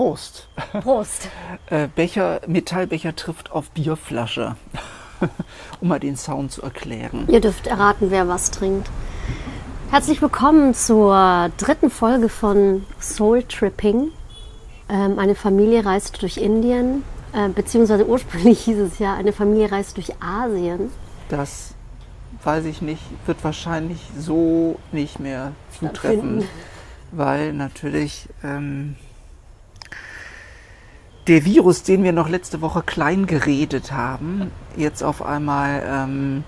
Prost. Prost. Äh, Becher, Metallbecher trifft auf Bierflasche. um mal den Sound zu erklären. Ihr dürft erraten, wer was trinkt. Herzlich willkommen zur dritten Folge von Soul Tripping. Ähm, eine Familie reist durch Indien, äh, beziehungsweise ursprünglich hieß es ja, eine Familie reist durch Asien. Das weiß ich nicht, wird wahrscheinlich so nicht mehr zutreffen, weil natürlich ähm, der Virus, den wir noch letzte Woche klein geredet haben, jetzt auf einmal ähm,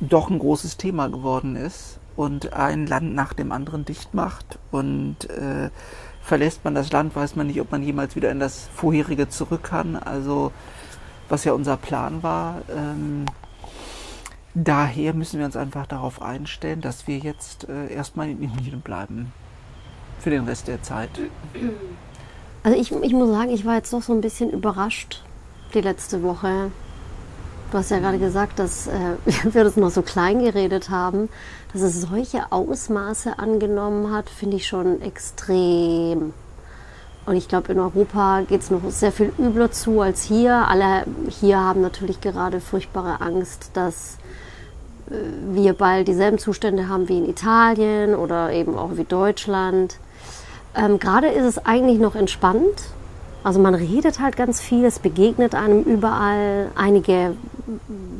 doch ein großes Thema geworden ist und ein Land nach dem anderen dicht macht und äh, verlässt man das Land, weiß man nicht, ob man jemals wieder in das vorherige zurück kann. Also was ja unser Plan war. Ähm, daher müssen wir uns einfach darauf einstellen, dass wir jetzt äh, erstmal in Indien bleiben. Für den Rest der Zeit. Also ich, ich muss sagen, ich war jetzt doch so ein bisschen überrascht die letzte Woche. Du hast ja gerade gesagt, dass äh, wir das noch so klein geredet haben, dass es solche Ausmaße angenommen hat, finde ich schon extrem. Und ich glaube, in Europa geht es noch sehr viel übler zu als hier. Alle hier haben natürlich gerade furchtbare Angst, dass äh, wir bald dieselben Zustände haben wie in Italien oder eben auch wie Deutschland. Ähm, Gerade ist es eigentlich noch entspannt. Also man redet halt ganz viel, es begegnet einem überall. Einige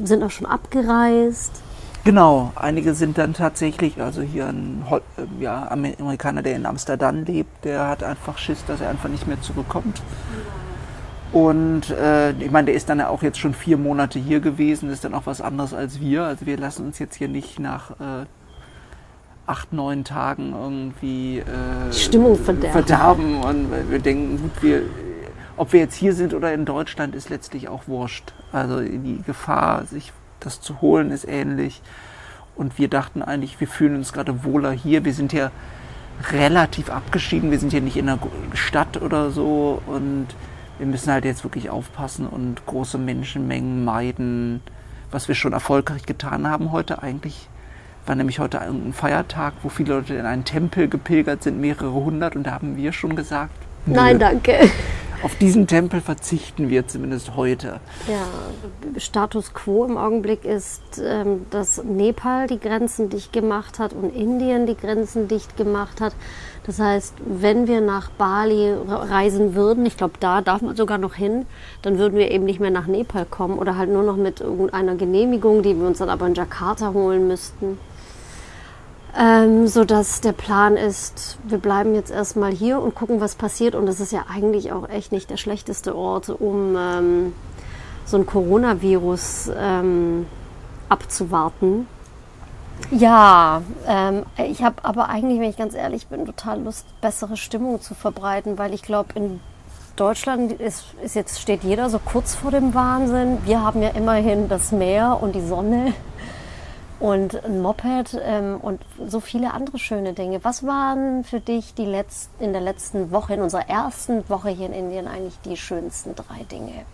sind auch schon abgereist. Genau, einige sind dann tatsächlich, also hier ein Hol äh, ja, Amerikaner, der in Amsterdam lebt, der hat einfach Schiss, dass er einfach nicht mehr zurückkommt. Und äh, ich meine, der ist dann ja auch jetzt schon vier Monate hier gewesen, ist dann auch was anderes als wir. Also wir lassen uns jetzt hier nicht nach äh, acht, neun Tagen irgendwie äh, Stimmung verderben. verderben. Und wir denken, gut, wir, ob wir jetzt hier sind oder in Deutschland, ist letztlich auch wurscht. Also die Gefahr, sich das zu holen, ist ähnlich. Und wir dachten eigentlich, wir fühlen uns gerade wohler hier. Wir sind ja relativ abgeschieden. Wir sind hier nicht in einer Stadt oder so. Und wir müssen halt jetzt wirklich aufpassen und große Menschenmengen meiden. Was wir schon erfolgreich getan haben heute eigentlich, war nämlich heute ein Feiertag, wo viele Leute in einen Tempel gepilgert sind, mehrere hundert. Und da haben wir schon gesagt, nö, Nein, danke. auf diesen Tempel verzichten wir zumindest heute. Ja, Status quo im Augenblick ist, ähm, dass Nepal die Grenzen dicht gemacht hat und Indien die Grenzen dicht gemacht hat. Das heißt, wenn wir nach Bali re- reisen würden, ich glaube, da darf man sogar noch hin, dann würden wir eben nicht mehr nach Nepal kommen oder halt nur noch mit irgendeiner Genehmigung, die wir uns dann aber in Jakarta holen müssten. Ähm, so dass der Plan ist, wir bleiben jetzt erstmal hier und gucken, was passiert. Und das ist ja eigentlich auch echt nicht der schlechteste Ort, um ähm, so ein Coronavirus ähm, abzuwarten. Ja, ähm, ich habe aber eigentlich, wenn ich ganz ehrlich bin, total Lust, bessere Stimmung zu verbreiten, weil ich glaube, in Deutschland ist, ist jetzt steht jeder so kurz vor dem Wahnsinn. Wir haben ja immerhin das Meer und die Sonne und ein Moped ähm, und so viele andere schöne Dinge. Was waren für dich die letzt, in der letzten Woche, in unserer ersten Woche hier in Indien eigentlich die schönsten drei Dinge?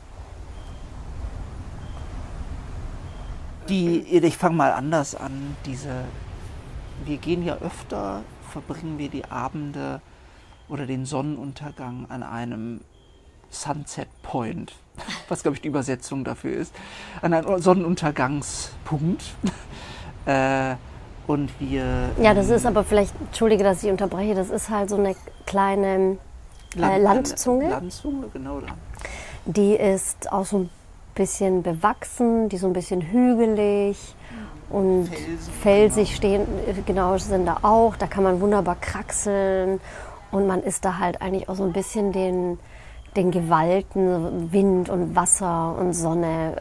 Die, ich fange mal anders an. Diese, wir gehen ja öfter, verbringen wir die Abende oder den Sonnenuntergang an einem Sunset Point, was glaube ich die Übersetzung dafür ist, an einem Sonnenuntergangspunkt. Äh, und wir. Ja, das ist aber vielleicht, entschuldige, dass ich unterbreche, das ist halt so eine kleine äh, Landzunge. Landzunge, genau. Die ist auch so ein bisschen bewachsen, die ist so ein bisschen hügelig und Felsen, felsig stehen, genau, sind da auch. Da kann man wunderbar kraxeln und man ist da halt eigentlich auch so ein bisschen den, den Gewalten, Wind und Wasser und Sonne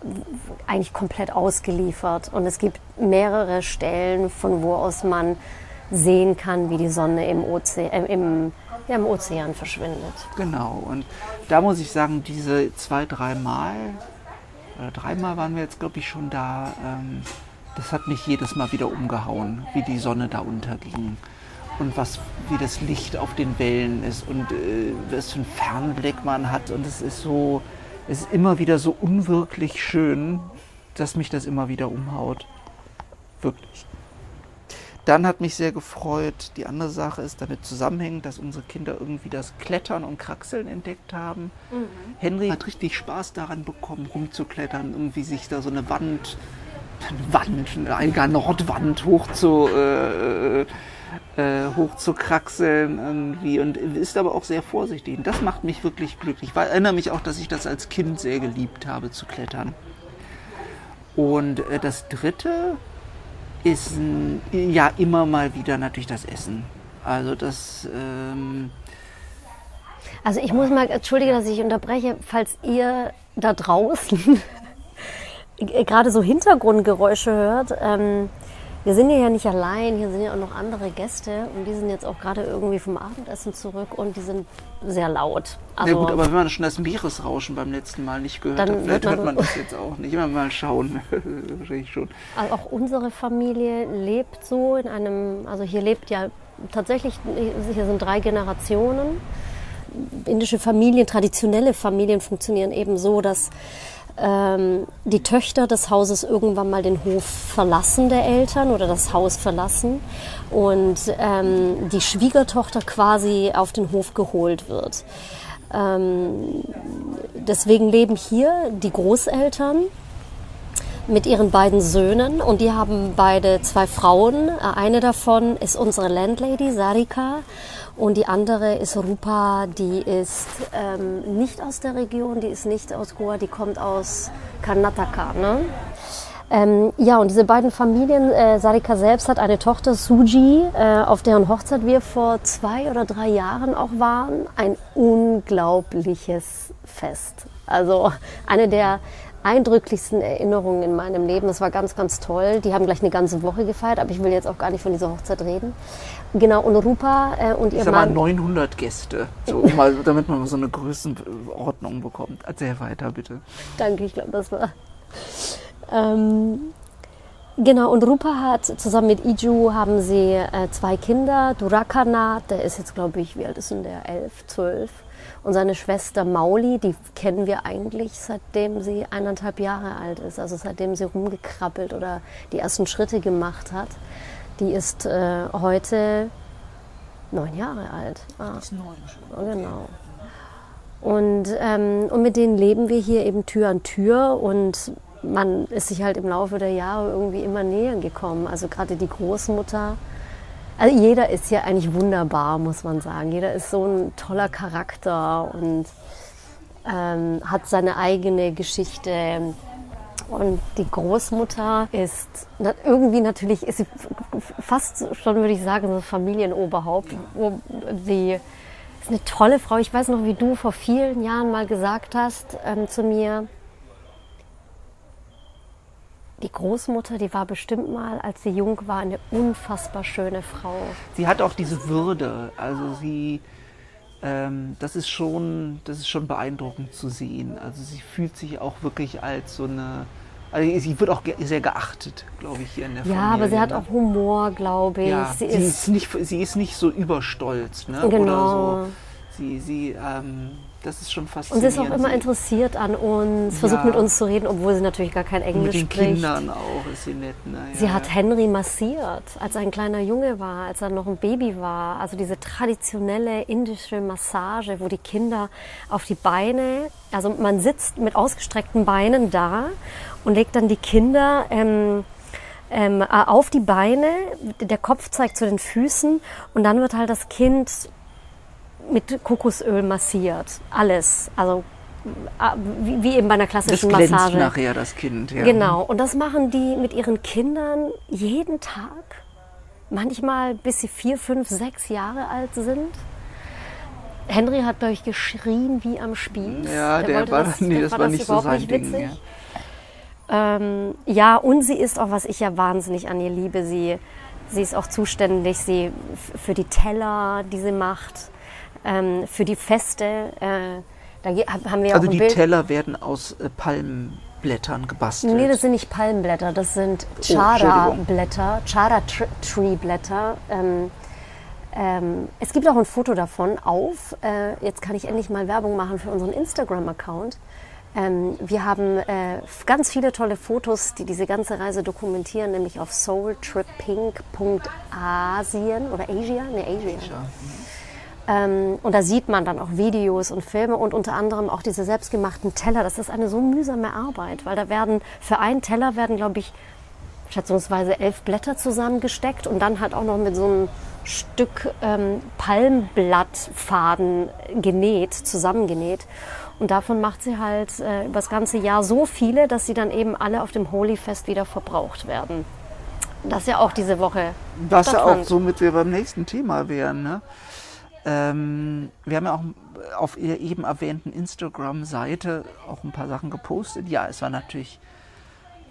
eigentlich komplett ausgeliefert. Und es gibt mehrere Stellen, von wo aus man sehen kann, wie die Sonne im, Oze äh, im, ja, im Ozean verschwindet. Genau, und da muss ich sagen, diese zwei, dreimal, oder dreimal waren wir jetzt, glaube ich, schon da, ähm, das hat mich jedes Mal wieder umgehauen, wie die Sonne da unterging. Und was, wie das Licht auf den Wellen ist und äh, was für einen Fernblick man hat. Und es ist so, es ist immer wieder so unwirklich schön, dass mich das immer wieder umhaut. Wirklich. Dann hat mich sehr gefreut, die andere Sache ist damit zusammenhängend, dass unsere Kinder irgendwie das Klettern und Kraxeln entdeckt haben. Mhm. Henry hat richtig Spaß daran bekommen, rumzuklettern, irgendwie sich da so eine Wand, Wand, eine Nordwand hoch zu, äh, äh, hoch zu kraxeln irgendwie und ist aber auch sehr vorsichtig. Und das macht mich wirklich glücklich. Ich erinnere mich auch, dass ich das als Kind sehr geliebt habe zu klettern. Und äh, das dritte ist ja immer mal wieder natürlich das Essen. Also das. Ähm also ich muss mal, entschuldige, dass ich unterbreche, falls ihr da draußen gerade so Hintergrundgeräusche hört. Ähm, wir sind ja nicht allein, hier sind ja auch noch andere Gäste und die sind jetzt auch gerade irgendwie vom Abendessen zurück und die sind sehr laut. Also, ja gut, aber wenn man schon das Meeresrauschen beim letzten Mal nicht gehört hat, vielleicht hört man das jetzt auch nicht. Immer mal schauen, wahrscheinlich schon. Also auch unsere Familie lebt so in einem, also hier lebt ja tatsächlich, hier sind drei Generationen. Indische Familien, traditionelle Familien funktionieren eben so, dass ähm, die Töchter des Hauses irgendwann mal den Hof verlassen der Eltern oder das Haus verlassen und ähm, die Schwiegertochter quasi auf den Hof geholt wird. Ähm, deswegen leben hier die Großeltern mit ihren beiden Söhnen und die haben beide zwei Frauen. Eine davon ist unsere Landlady Sarika und die andere ist Rupa, die ist ähm, nicht aus der Region, die ist nicht aus Goa, die kommt aus Karnataka. Ne? Ähm, ja, und diese beiden Familien, äh, Sarika selbst hat eine Tochter, Suji, äh, auf deren Hochzeit wir vor zwei oder drei Jahren auch waren. Ein unglaubliches Fest. Also eine der eindrücklichsten Erinnerungen in meinem Leben. Das war ganz, ganz toll. Die haben gleich eine ganze Woche gefeiert, aber ich will jetzt auch gar nicht von dieser Hochzeit reden. Genau, und Rupa äh, und ihr ich Mann... 900 Gäste, so, mal, damit man so eine Größenordnung bekommt. Erzähl weiter, bitte. Danke, ich glaube, das war... Ähm, genau, und Rupa hat zusammen mit Iju haben sie äh, zwei Kinder. Durakana, der ist jetzt, glaube ich, wie alt ist denn der? Elf, zwölf. Und seine Schwester Mauli, die kennen wir eigentlich seitdem sie eineinhalb Jahre alt ist, also seitdem sie rumgekrabbelt oder die ersten Schritte gemacht hat. Die ist äh, heute neun Jahre alt. Ah. Ist neun schon. Genau. Und, ähm, und mit denen leben wir hier eben Tür an Tür und man ist sich halt im Laufe der Jahre irgendwie immer näher gekommen. Also gerade die Großmutter. Also jeder ist ja eigentlich wunderbar, muss man sagen. Jeder ist so ein toller Charakter und ähm, hat seine eigene Geschichte. Und die Großmutter ist irgendwie natürlich, ist sie fast schon, würde ich sagen, so Familienoberhaupt. Sie ist eine tolle Frau. Ich weiß noch, wie du vor vielen Jahren mal gesagt hast ähm, zu mir, die Großmutter, die war bestimmt mal, als sie jung war, eine unfassbar schöne Frau. Sie hat auch diese Würde. Also sie, ähm, das ist schon, das ist schon beeindruckend zu sehen. Also sie fühlt sich auch wirklich als so eine, also sie wird auch sehr geachtet, glaube ich, hier in der ja, Familie. Ja, aber sie hat ne? auch Humor, glaube ich. Ja, sie, sie, ist, ist nicht, sie ist nicht so überstolz, ne? Genau. Oder so. Sie, sie ähm, das ist schon faszinierend. Und sie ist auch immer interessiert an uns, versucht ja. mit uns zu reden, obwohl sie natürlich gar kein Englisch spricht. Mit den Kindern auch ist sie nett. Ne? Ja, sie hat Henry massiert, als er ein kleiner Junge war, als er noch ein Baby war. Also diese traditionelle indische Massage, wo die Kinder auf die Beine, also man sitzt mit ausgestreckten Beinen da und legt dann die Kinder... Ähm, ähm, auf die Beine, der Kopf zeigt zu den Füßen und dann wird halt das Kind mit Kokosöl massiert. Alles. Also äh, wie, wie eben bei einer klassischen das Massage. nachher das Kind, ja. Genau. Und das machen die mit ihren Kindern jeden Tag. Manchmal bis sie vier, fünf, sechs Jahre alt sind. Henry hat, glaube ich, geschrien wie am Spieß. Ja, der, der war, das, nee, das war, das nicht so sein Ding. Ja. Ähm, ja, und sie ist auch, was ich ja wahnsinnig an ihr liebe, sie, sie ist auch zuständig sie, für die Teller, die sie macht ähm, für die Feste. Äh, da haben wir also auch die Bild. Teller werden aus äh, Palmblättern gebastelt? Nee, das sind nicht Palmblätter, das sind oh, Chara-Blätter, Chara-Tree-Blätter. Ähm, ähm, es gibt auch ein Foto davon auf. Äh, jetzt kann ich endlich mal Werbung machen für unseren Instagram-Account. Ähm, wir haben äh, ganz viele tolle Fotos, die diese ganze Reise dokumentieren, nämlich auf soultripping.asien oder Asia, ne Asia. Ähm, und da sieht man dann auch Videos und Filme und unter anderem auch diese selbstgemachten Teller. Das ist eine so mühsame Arbeit, weil da werden für einen Teller werden, glaube ich, schätzungsweise elf Blätter zusammengesteckt und dann halt auch noch mit so einem Stück ähm, Palmblattfaden genäht, zusammengenäht. Und davon macht sie halt äh, über das ganze Jahr so viele, dass sie dann eben alle auf dem Holy-Fest wieder verbraucht werden. Das ja auch diese Woche. Was ja auch, somit wir beim nächsten Thema wären. Ne? Ähm, wir haben ja auch auf ihr eben erwähnten Instagram-Seite auch ein paar Sachen gepostet. Ja, es war natürlich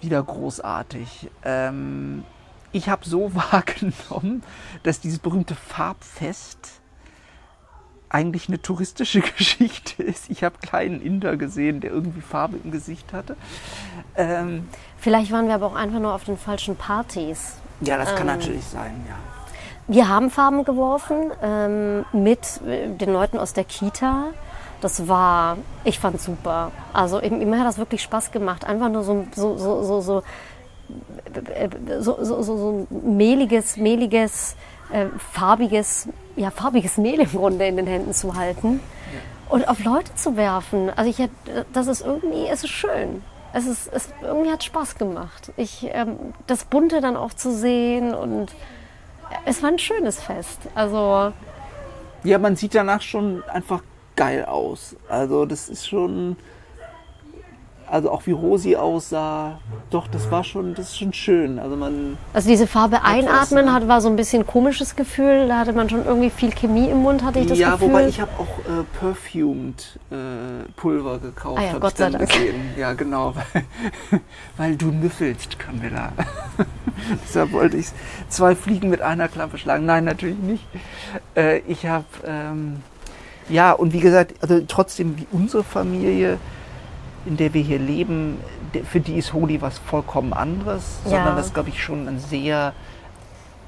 wieder großartig. Ähm, ich habe so wahrgenommen, dass dieses berühmte Farbfest eigentlich eine touristische Geschichte ist. Ich habe kleinen Inder gesehen, der irgendwie Farbe im Gesicht hatte. Ähm, Vielleicht waren wir aber auch einfach nur auf den falschen Partys. Ja, das kann ähm, natürlich sein, ja. Wir haben Farben geworfen ähm, mit äh, den Leuten aus der Kita. Das war, ich fand super. Also mir hat das wirklich Spaß gemacht. Einfach nur so, so, so, so, so äh, äh, so, so, so, so mehliges, mehliges, äh, farbiges, ja, farbiges Mehl im Grunde in den Händen zu halten ja. und auf Leute zu werfen. Also ich, das ist irgendwie, es ist schön. Es ist, es irgendwie hat Spaß gemacht. Ich, ähm, das Bunte dann auch zu sehen und es war ein schönes Fest. Also ja, man sieht danach schon einfach geil aus. Also das ist schon also auch wie Rosi aussah, doch, das war schon, das ist schon schön. Also man. Also diese Farbe einatmen hat, war so ein bisschen komisches Gefühl. Da hatte man schon irgendwie viel Chemie im Mund, hatte ich das ja, Gefühl. Ja, wobei ich habe auch äh, perfumed äh, Pulver gekauft. Ah ja, Gott sei Dank. Gesehen. Ja, genau, weil, weil du nüffelst, Camilla. Deshalb wollte ich zwei Fliegen mit einer Klappe schlagen. Nein, natürlich nicht. Äh, ich habe ähm, ja und wie gesagt, also trotzdem wie unsere Familie in der wir hier leben, für die ist Holi was vollkommen anderes, ja. sondern das ist, glaube ich, schon ein sehr,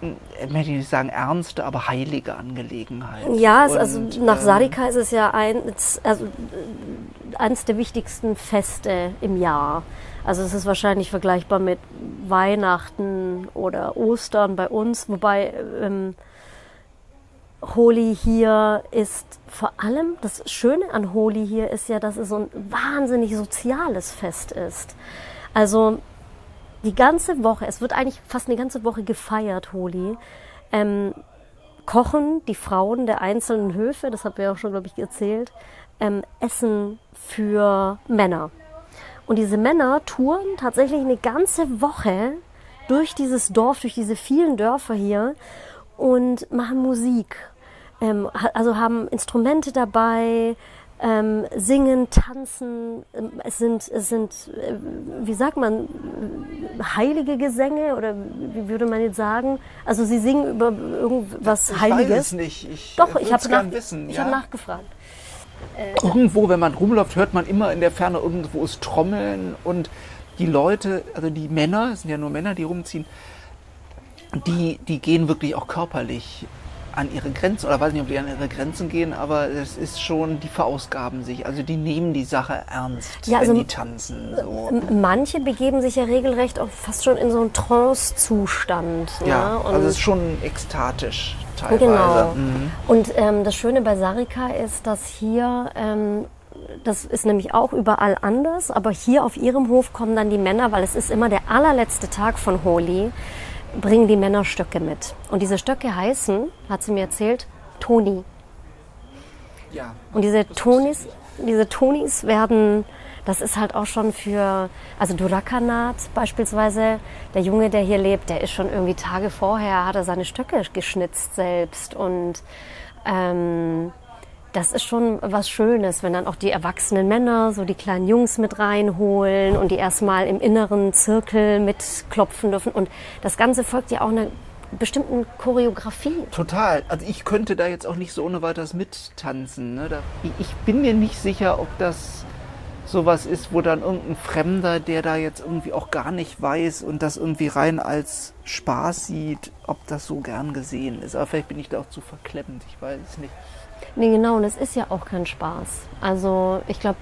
ich möchte nicht sagen ernste, aber heilige Angelegenheit. Ja, es, also nach ähm, Sarika ist es ja ein, also, eines der wichtigsten Feste im Jahr. Also es ist wahrscheinlich vergleichbar mit Weihnachten oder Ostern bei uns, wobei ähm, Holi hier ist vor allem, das Schöne an Holi hier ist ja, dass es so ein wahnsinnig soziales Fest ist. Also die ganze Woche, es wird eigentlich fast eine ganze Woche gefeiert, Holi. Ähm, kochen die Frauen der einzelnen Höfe, das habt ihr auch schon, glaube ich, erzählt, ähm, Essen für Männer. Und diese Männer touren tatsächlich eine ganze Woche durch dieses Dorf, durch diese vielen Dörfer hier und machen Musik. Ähm, also haben Instrumente dabei, ähm, singen, tanzen. Ähm, es sind, es sind, äh, wie sagt man, heilige Gesänge oder wie würde man jetzt sagen? Also sie singen über irgendwas ich Heiliges. Ich weiß es nicht. Ich Doch, ich habe nach, wissen, ich ja? hab nachgefragt. Äh, irgendwo, wenn man rumläuft, hört man immer in der Ferne irgendwo ist Trommeln und die Leute, also die Männer, es sind ja nur Männer, die rumziehen, die, die gehen wirklich auch körperlich an ihre Grenzen, oder weiß nicht, ob die an ihre Grenzen gehen, aber es ist schon, die verausgaben sich. Also die nehmen die Sache ernst, ja, also wenn die tanzen. So. Manche begeben sich ja regelrecht auch fast schon in so einen Trance-Zustand. Ja, ne? also es ist schon ekstatisch teilweise. Genau. Mhm. Und ähm, das Schöne bei Sarika ist, dass hier ähm, das ist nämlich auch überall anders, aber hier auf ihrem Hof kommen dann die Männer, weil es ist immer der allerletzte Tag von Holi bringen die Männer Stöcke mit. Und diese Stöcke heißen, hat sie mir erzählt, Toni. Ja. Und diese Tonis, diese Tonis werden, das ist halt auch schon für, also Durakanat beispielsweise, der Junge, der hier lebt, der ist schon irgendwie Tage vorher, hat er seine Stöcke geschnitzt selbst und ähm, das ist schon was Schönes, wenn dann auch die erwachsenen Männer so die kleinen Jungs mit reinholen und die erstmal im inneren Zirkel mitklopfen dürfen. Und das Ganze folgt ja auch einer bestimmten Choreografie. Total. Also ich könnte da jetzt auch nicht so ohne weiteres mittanzen. Ne? Da, ich bin mir nicht sicher, ob das sowas ist, wo dann irgendein Fremder, der da jetzt irgendwie auch gar nicht weiß und das irgendwie rein als Spaß sieht, ob das so gern gesehen ist. Aber vielleicht bin ich da auch zu verklemmend, ich weiß es nicht. Nee, genau, und es ist ja auch kein Spaß. Also ich glaube,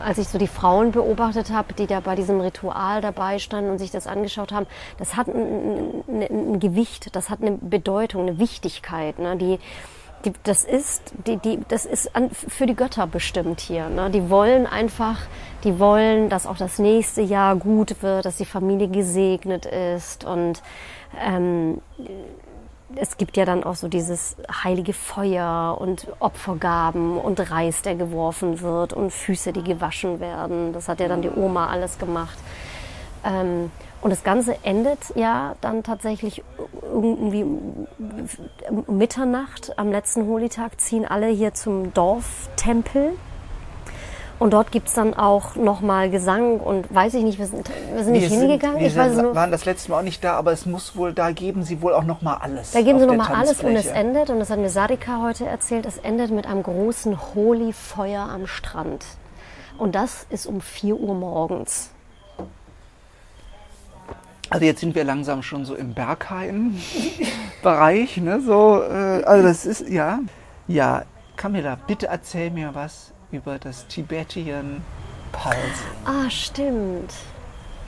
als ich so die Frauen beobachtet habe, die da bei diesem Ritual dabei standen und sich das angeschaut haben, das hat ein, ein, ein Gewicht, das hat eine Bedeutung, eine Wichtigkeit. Ne? Die, die, das ist, die, die, das ist an, für die Götter bestimmt hier. Ne? Die wollen einfach, die wollen, dass auch das nächste Jahr gut wird, dass die Familie gesegnet ist und ähm, es gibt ja dann auch so dieses heilige Feuer und Opfergaben und Reis, der geworfen wird und Füße, die gewaschen werden. Das hat ja dann die Oma alles gemacht. Ähm, und das Ganze endet ja dann tatsächlich irgendwie Mitternacht. Am letzten Holitag ziehen alle hier zum Dorftempel und dort gibt es dann auch nochmal Gesang und weiß ich nicht, wir sind, wir sind nicht hingegangen. wir ich weiß sind, waren das letzte Mal auch nicht da, aber es muss wohl, da geben sie wohl auch nochmal alles. Da geben sie nochmal alles und es endet, und das hat mir Sadika heute erzählt, es endet mit einem großen Holy-Feuer am Strand. Und das ist um 4 Uhr morgens. Also jetzt sind wir langsam schon so im Berghain-Bereich, ne? So, äh, also das ist, ja. Ja, Camilla, bitte erzähl mir was über das Tibetan Pulse. Ah, stimmt.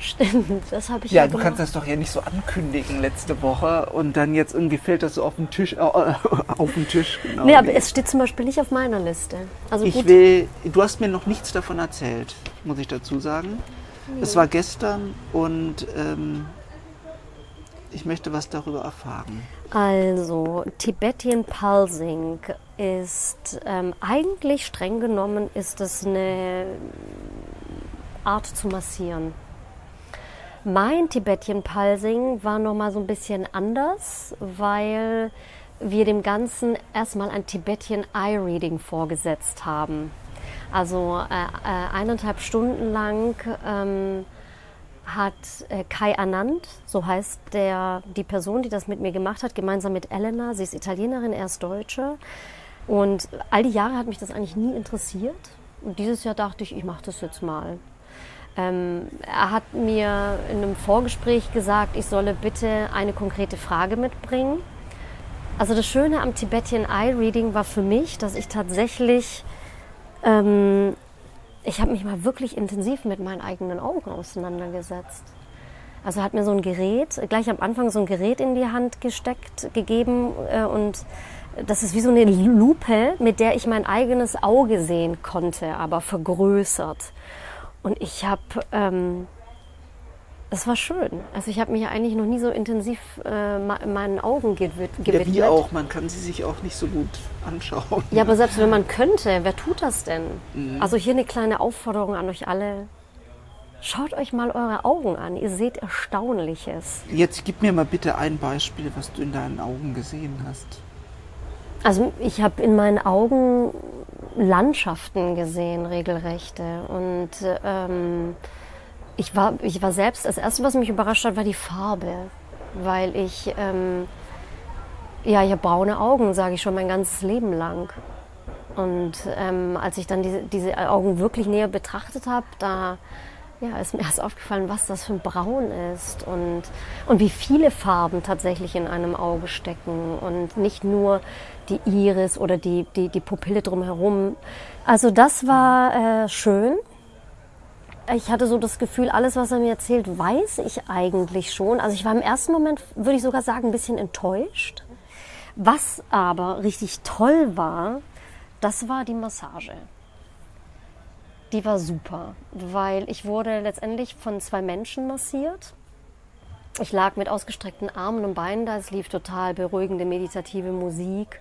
Stimmt, das habe ich ja, ja du gemacht. kannst das doch ja nicht so ankündigen letzte Woche und dann jetzt irgendwie fällt das so auf den Tisch, äh, auf den Tisch. Genau. Nee, aber es steht zum Beispiel nicht auf meiner Liste. Also ich gut, will, du hast mir noch nichts davon erzählt, muss ich dazu sagen. Es war gestern und ähm, ich möchte was darüber erfahren. Also, Tibetan Pulsing ist ähm, eigentlich streng genommen ist es eine Art zu massieren. Mein Tibetan Pulsing war noch mal so ein bisschen anders, weil wir dem Ganzen erstmal ein Tibetan Eye Reading vorgesetzt haben. Also äh, äh, eineinhalb Stunden lang ähm, hat äh, Kai Anand, so heißt der, die Person, die das mit mir gemacht hat, gemeinsam mit Elena, sie ist Italienerin, er ist Deutsche. Und all die Jahre hat mich das eigentlich nie interessiert. Und dieses Jahr dachte ich, ich mache das jetzt mal. Ähm, er hat mir in einem Vorgespräch gesagt, ich solle bitte eine konkrete Frage mitbringen. Also das Schöne am Tibetan Eye Reading war für mich, dass ich tatsächlich ähm, ich habe mich mal wirklich intensiv mit meinen eigenen Augen auseinandergesetzt. Also hat mir so ein Gerät, gleich am Anfang so ein Gerät in die Hand gesteckt, gegeben äh, und das ist wie so eine Lupe, mit der ich mein eigenes Auge sehen konnte, aber vergrößert. Und ich habe ähm, es war schön. Also ich habe mich ja eigentlich noch nie so intensiv äh, meinen Augen gewid gewidmet. Ja, wie auch. Man kann sie sich auch nicht so gut anschauen. Ja, aber selbst wenn man könnte, wer tut das denn? Mhm. Also hier eine kleine Aufforderung an euch alle. Schaut euch mal eure Augen an. Ihr seht Erstaunliches. Jetzt gib mir mal bitte ein Beispiel, was du in deinen Augen gesehen hast. Also ich habe in meinen Augen Landschaften gesehen, regelrechte. Und ähm, ich war, ich war selbst, das Erste, was mich überrascht hat, war die Farbe. Weil ich, ähm, ja, ich habe braune Augen, sage ich schon mein ganzes Leben lang. Und ähm, als ich dann diese, diese Augen wirklich näher betrachtet habe, da ja, ist mir erst aufgefallen, was das für ein Braun ist und, und wie viele Farben tatsächlich in einem Auge stecken und nicht nur die Iris oder die, die, die Pupille drumherum. Also das war äh, schön ich hatte so das Gefühl, alles, was er mir erzählt, weiß ich eigentlich schon. Also ich war im ersten Moment, würde ich sogar sagen, ein bisschen enttäuscht. Was aber richtig toll war, das war die Massage. Die war super, weil ich wurde letztendlich von zwei Menschen massiert. Ich lag mit ausgestreckten Armen und Beinen da, es lief total beruhigende meditative Musik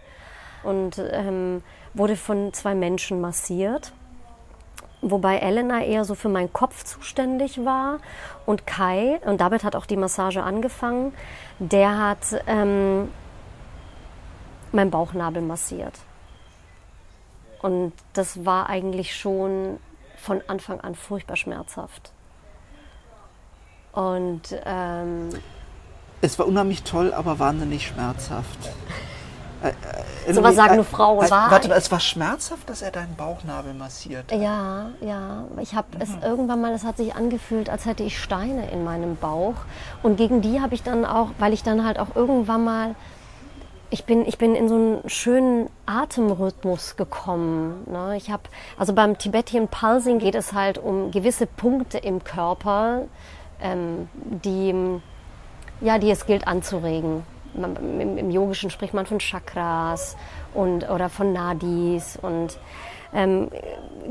und ähm, wurde von zwei Menschen massiert wobei Elena eher so für meinen Kopf zuständig war und Kai, und damit hat auch die Massage angefangen, der hat ähm, meinen Bauchnabel massiert. Und das war eigentlich schon von Anfang an furchtbar schmerzhaft. Und ähm, es war unheimlich toll, aber wahnsinnig schmerzhaft. So was sagen nur Frauen. Äh, warte, es war schmerzhaft, dass er deinen Bauchnabel massiert. Ja, ja. Ich habe mhm. es irgendwann mal, es hat sich angefühlt, als hätte ich Steine in meinem Bauch. Und gegen die habe ich dann auch, weil ich dann halt auch irgendwann mal ich bin, ich bin in so einen schönen Atemrhythmus gekommen. Ne? Ich habe, also beim Tibetan Pulsing geht es halt um gewisse Punkte im Körper, ähm, die, ja, die es gilt anzuregen. Im, Im, Yogischen spricht man von Chakras und, oder von Nadis und ähm,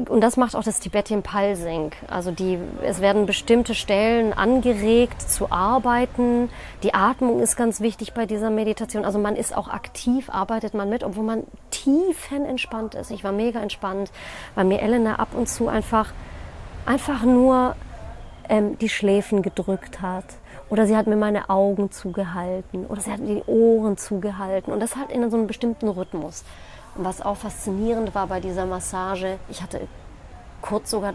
und das macht auch das Tibetan Pulsing. Also die, es werden bestimmte Stellen angeregt zu arbeiten. Die Atmung ist ganz wichtig bei dieser Meditation. Also man ist auch aktiv, arbeitet man mit, obwohl man tiefen entspannt ist. Ich war mega entspannt, weil mir Elena ab und zu einfach, einfach nur ähm, die Schläfen gedrückt hat. Oder sie hat mir meine Augen zugehalten. Oder sie hat mir die Ohren zugehalten. Und das halt in so einem bestimmten Rhythmus. Und was auch faszinierend war bei dieser Massage, ich hatte kurz sogar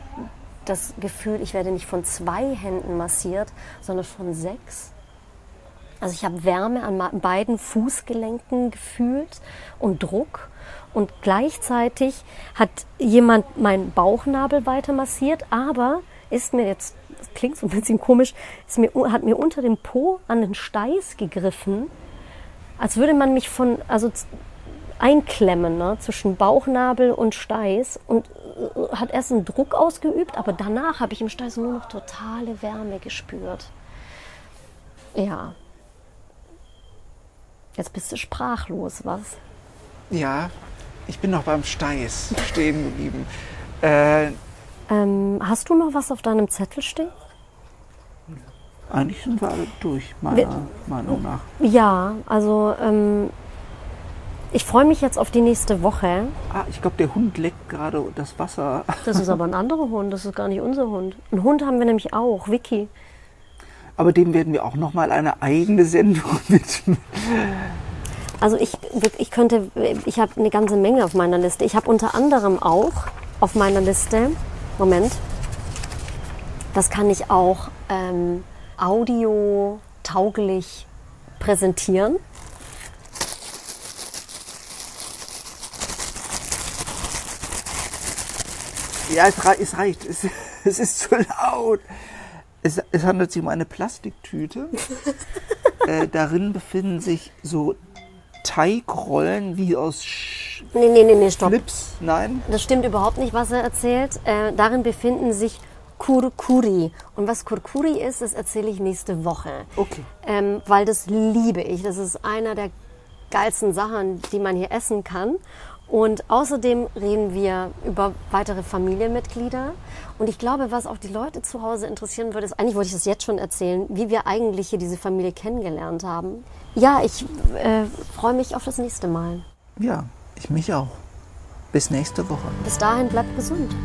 das Gefühl, ich werde nicht von zwei Händen massiert, sondern von sechs. Also ich habe Wärme an beiden Fußgelenken gefühlt und Druck. Und gleichzeitig hat jemand meinen Bauchnabel weiter massiert, aber ist mir jetzt, das klingt so ein bisschen komisch, mir, hat mir unter dem Po an den Steiß gegriffen, als würde man mich von, also einklemmen ne, zwischen Bauchnabel und Steiß und äh, hat erst einen Druck ausgeübt, aber danach habe ich im Steiß nur noch totale Wärme gespürt. Ja. Jetzt bist du sprachlos, was? Ja, ich bin noch beim Steiß stehen geblieben. Äh, ähm, hast du noch was auf deinem Zettel stehen? Eigentlich sind wir alle durch, meiner Meinung nach. Ja, also ähm, ich freue mich jetzt auf die nächste Woche. Ah, ich glaube, der Hund leckt gerade das Wasser. Das ist aber ein anderer Hund, das ist gar nicht unser Hund. Einen Hund haben wir nämlich auch, Vicky. Aber dem werden wir auch noch mal eine eigene Sendung widmen. Also ich, ich könnte, ich habe eine ganze Menge auf meiner Liste. Ich habe unter anderem auch auf meiner Liste, Moment, das kann ich auch ähm, audio tauglich präsentieren. Ja, es, es reicht. Es, es, ist zu laut. Es, es, handelt sich um eine Plastiktüte. äh, darin befinden sich so Teigrollen wie aus Sch nee, nee, nee, nee, stopp. Flips. Nein? Das stimmt überhaupt nicht, was er erzählt. Äh, darin befinden sich Kurkuri. Und was Kurkuri ist, das erzähle ich nächste Woche. Okay. Ähm, weil das liebe ich. Das ist einer der geilsten Sachen, die man hier essen kann. Und außerdem reden wir über weitere Familienmitglieder. Und ich glaube, was auch die Leute zu Hause interessieren würde, ist, eigentlich wollte ich das jetzt schon erzählen, wie wir eigentlich hier diese Familie kennengelernt haben. Ja, ich äh, freue mich auf das nächste Mal. Ja, ich mich auch. Bis nächste Woche. Bis dahin bleibt gesund.